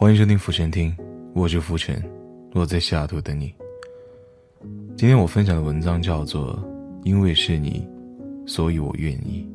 欢迎收听浮沉听，我是浮沉，我在西雅图等你。今天我分享的文章叫做《因为是你，所以我愿意》。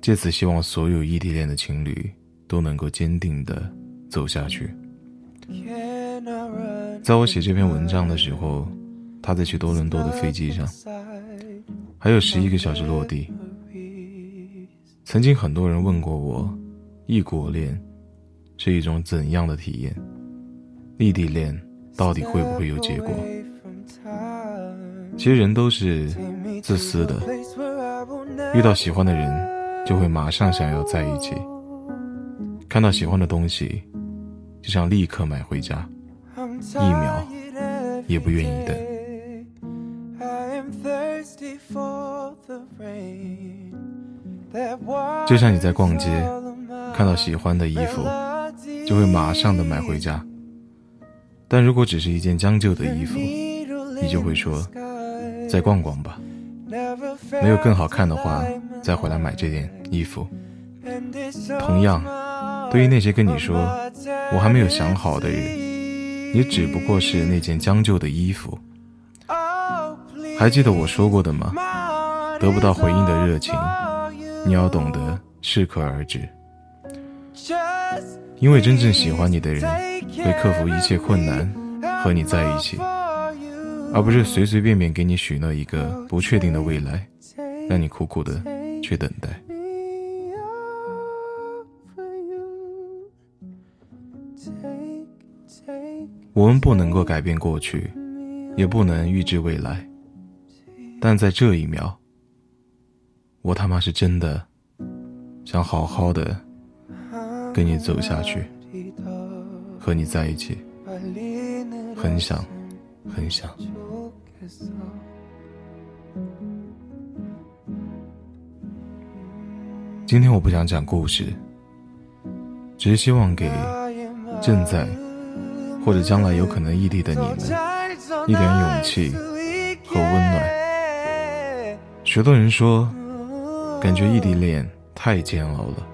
借此希望所有异地恋的情侣都能够坚定的走下去。在我写这篇文章的时候，他在去多伦多的飞机上，还有十一个小时落地。曾经很多人问过我，异国恋。是一种怎样的体验？异地恋到底会不会有结果？其实人都是自私的，遇到喜欢的人就会马上想要在一起，看到喜欢的东西就想立刻买回家，一秒也不愿意等。就像你在逛街，看到喜欢的衣服。就会马上的买回家。但如果只是一件将就的衣服，你就会说，再逛逛吧。没有更好看的话，再回来买这件衣服。同样，对于那些跟你说我还没有想好的人，你只不过是那件将就的衣服。还记得我说过的吗？得不到回应的热情，你要懂得适可而止。因为真正喜欢你的人会克服一切困难和你在一起，而不是随随便便给你许诺一个不确定的未来，让你苦苦的去等待。我们不能够改变过去，也不能预知未来，但在这一秒，我他妈是真的想好好的。跟你走下去，和你在一起，很想，很想。今天我不想讲故事，只是希望给正在或者将来有可能异地的你们一点勇气和温暖。许多人说，感觉异地恋太煎熬了。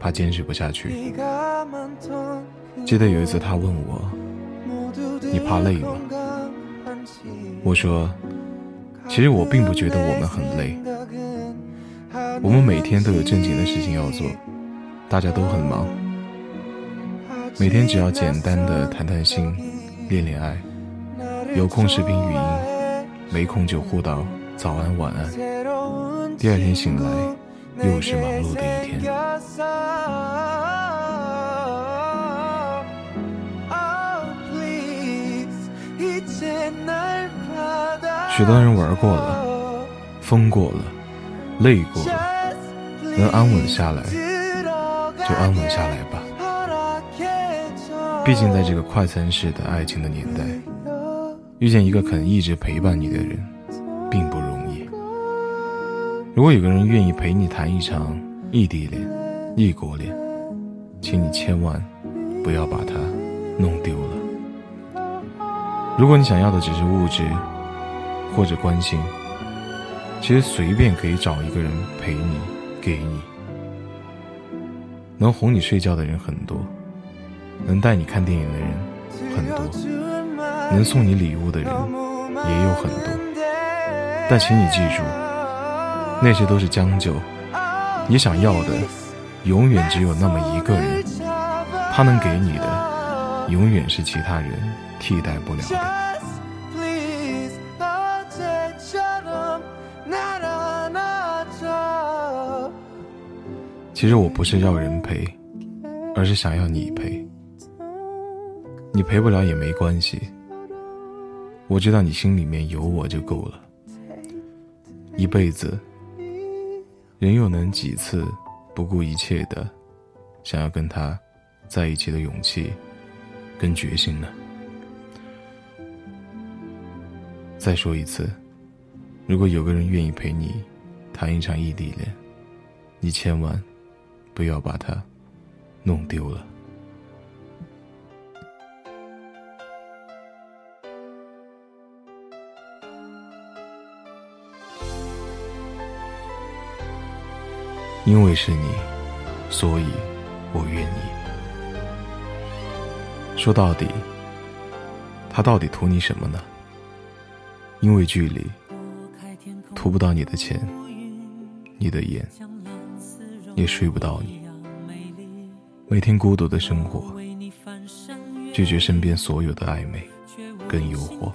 怕坚持不下去。记得有一次，他问我：“你怕累吗？”我说：“其实我并不觉得我们很累。我们每天都有正经的事情要做，大家都很忙。每天只要简单的谈谈心、恋恋爱，有空视频语音，没空就互道早安晚安。第二天醒来。”又是忙碌的一天许多人玩过了，疯过了，累过了，能安稳下来就安稳下来吧。毕竟在这个快餐式的爱情的年代，遇见一个肯一直陪伴你的人，并不容易。如果有个人愿意陪你谈一场异地恋、异国恋，请你千万不要把它弄丢了。如果你想要的只是物质或者关心，其实随便可以找一个人陪你、给你。能哄你睡觉的人很多，能带你看电影的人很多，能送你礼物的人也有很多。但请你记住。那些都是将就，你想要的永远只有那么一个人，他能给你的永远是其他人替代不了的。其实我不是要人陪，而是想要你陪。你陪不了也没关系，我知道你心里面有我就够了，一辈子。人又能几次不顾一切的想要跟他在一起的勇气跟决心呢？再说一次，如果有个人愿意陪你谈一场异地恋，你千万不要把他弄丢了。因为是你，所以我愿意。说到底，他到底图你什么呢？因为距离，图不到你的钱，你的眼，也睡不到你。每天孤独的生活，拒绝身边所有的暧昧跟诱惑。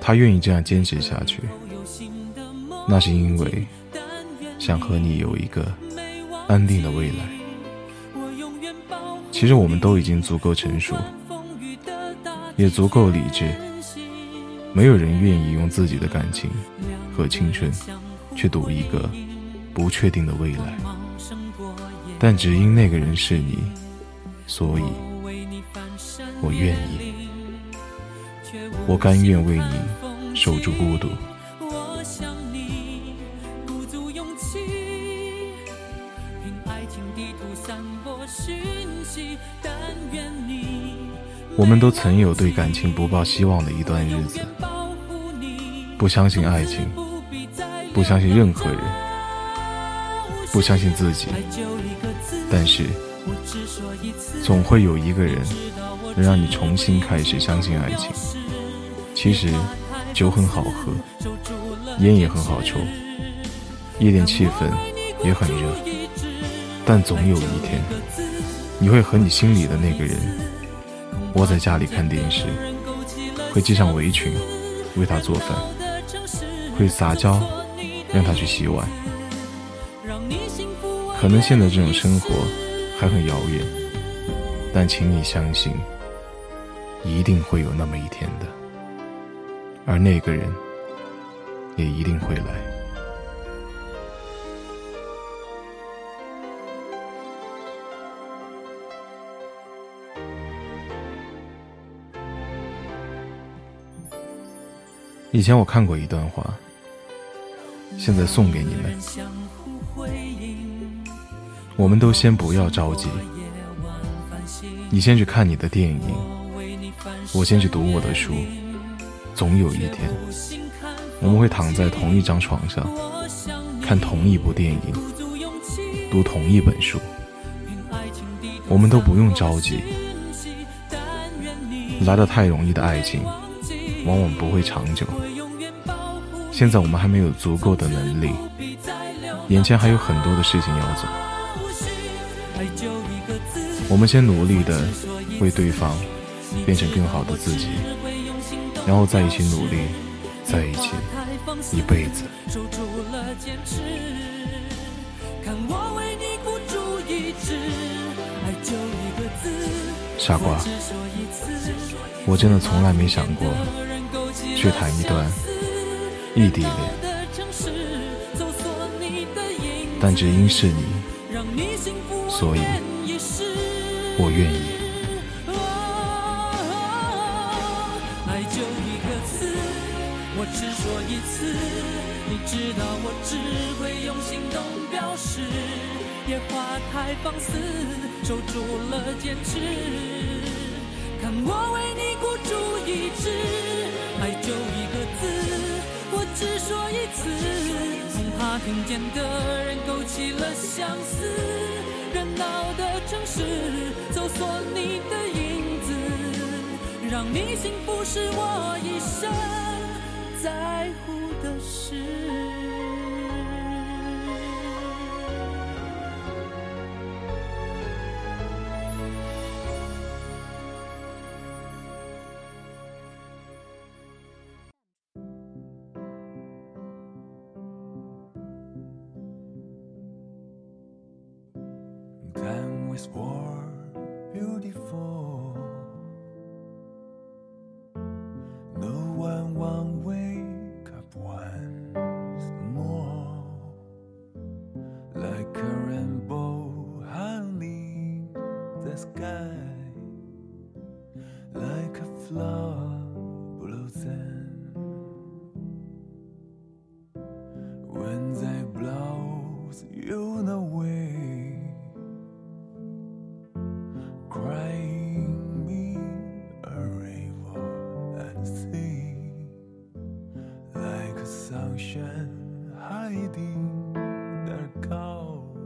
他愿意这样坚持下去，那是因为想和你有一个安定的未来。其实我们都已经足够成熟，也足够理智，没有人愿意用自己的感情和青春。去赌一个不确定的未来，但只因那个人是你，所以我愿意，我甘愿为你守住孤独。我们都曾有对感情不抱希望的一段日子，不相信爱情。不相信任何人，不相信自己，但是总会有一个人能让你重新开始相信爱情。其实酒很好喝，烟也很好抽，夜店气氛也很热，但总有一天，你会和你心里的那个人窝在家里看电视，会系上围裙为他做饭，会撒娇。让他去洗碗，可能现在这种生活还很遥远，但请你相信，一定会有那么一天的，而那个人也一定会来。以前我看过一段话。现在送给你们，我们都先不要着急，你先去看你的电影，我先去读我的书，总有一天，我们会躺在同一张床上，看同一部电影，读同一本书，我们都不用着急，来的太容易的爱情，往往不会长久。现在我们还没有足够的能力，眼前还有很多的事情要做。我们先努力的为对方变成更好的自己，然后在一起努力，在一起一辈子。傻瓜，我真的从来没想过去谈一段。异地恋，但只因是你，所以我愿意。爱就一个词，我只说一次，你知道我只会用行动表示。野花太放肆，守住了坚持，我为你孤注一掷。爱就一个字。我只说一次，恐怕听见的人勾起了相思。热闹的城市，搜索你的影子，让你幸福是我一生在乎的事。Is war beautiful. No one won't wake up once more like a rainbow hanging the sky, like a flower hiding their cold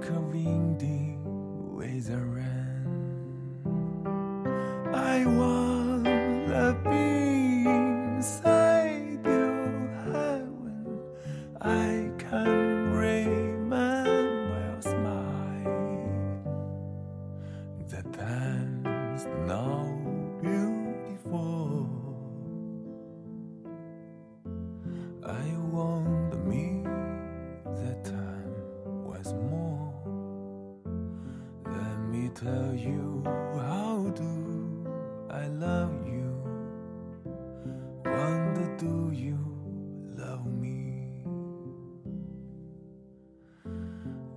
颗 windy the rain. I wanna be inside your heaven. I can you how do I love you. Wonder do you love me?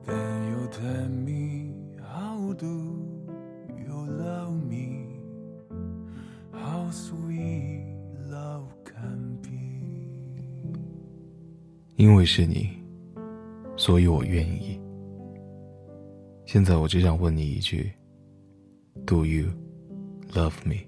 Then you tell me how do you love me? How sweet love can be. 因为是你，所以我愿意。现在我只想问你一句：Do you love me？